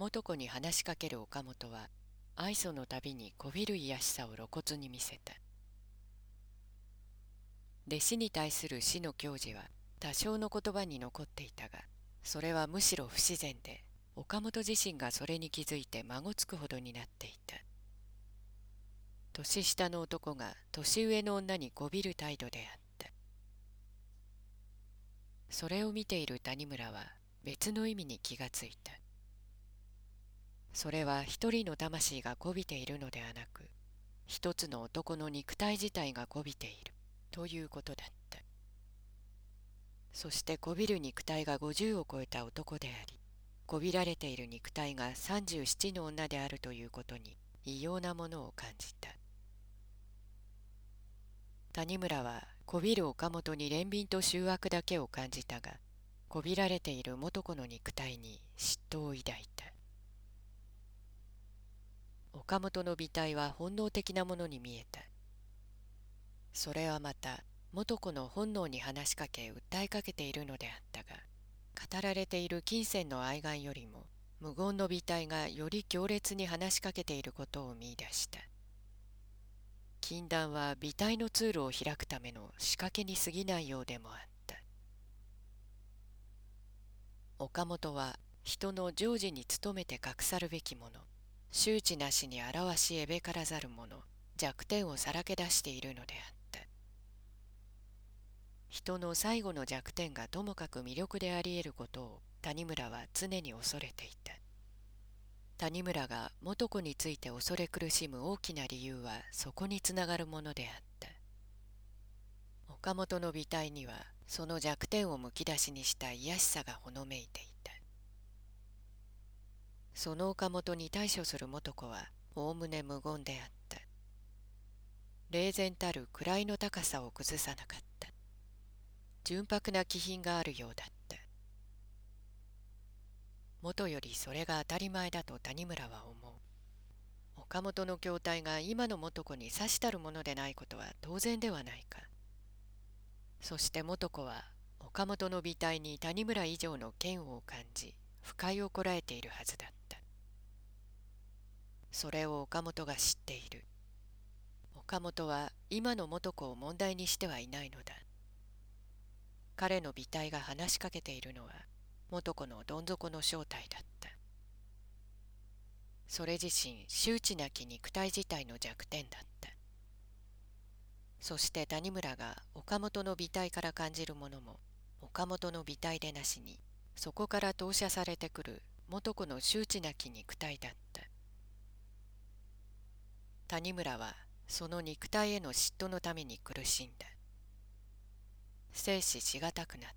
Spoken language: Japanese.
元子に話しかける岡本は愛想のたびにこびる卑しさを露骨に見せた。弟子に対する死の教示は多少の言葉に残っていたがそれはむしろ不自然で岡本自身がそれに気づいて孫つくほどになっていた。年下の男が年上の女にこびる態度であった。それを見ている谷村は別の意味に気がついた。それは一人の魂がこびているのではなく一つの男の肉体自体がこびているということだった。そしてこびる肉体が50を超えた男でありこびられている肉体が37の女であるということに異様なものを感じた。谷村はこびる岡本に憐憫と醜悪だけを感じたがこびられている元子の肉体に嫉妬を抱いた。岡本の美体は本能的なものに見えた。それはまた元子の本能に話しかけ訴えかけているのであったが語られている金銭の愛願よりも無言の美体がより強烈に話しかけていることを見いだした。禁断は美体の通路を開くための仕掛けに過ぎないようでもあった。岡本は人の常時に努めて隠さるべきもの。周知なしに表しえべからざる者弱点をさらけ出しているのであった。人の最後の弱点がともかく魅力であり得ることを谷村は常に恐れていた。谷村が元子について恐れ苦しむ大きな理由はそこにつながるものであった。岡本の美体にはその弱点をむき出しにした卑しさがほのめいていた。その岡本に対処する元子はおおむね無言であった。冷然たる位の高さを崩さなかった。純白な気品があるようだった。元よりそれが当たり前だと谷村は思う。岡本の筐体が今の元子に差したるものでないことは当然ではないか。そして元子は岡本の美体に谷村以上の嫌悪を感じ不快をこらえているはずだった。それを岡本が知っている。岡本は今の元子を問題にしてはいないのだ。彼の美体が話しかけているのは元子のどん底の正体だった。それ自身周知なき肉体自体の弱点だった。そして谷村が岡本の美体から感じるものも岡本の美体でなしにそこから投射されてくる元子の周知なき肉体だった。谷村はその肉体への嫉妬のために苦しんだ。生死しがたくなっ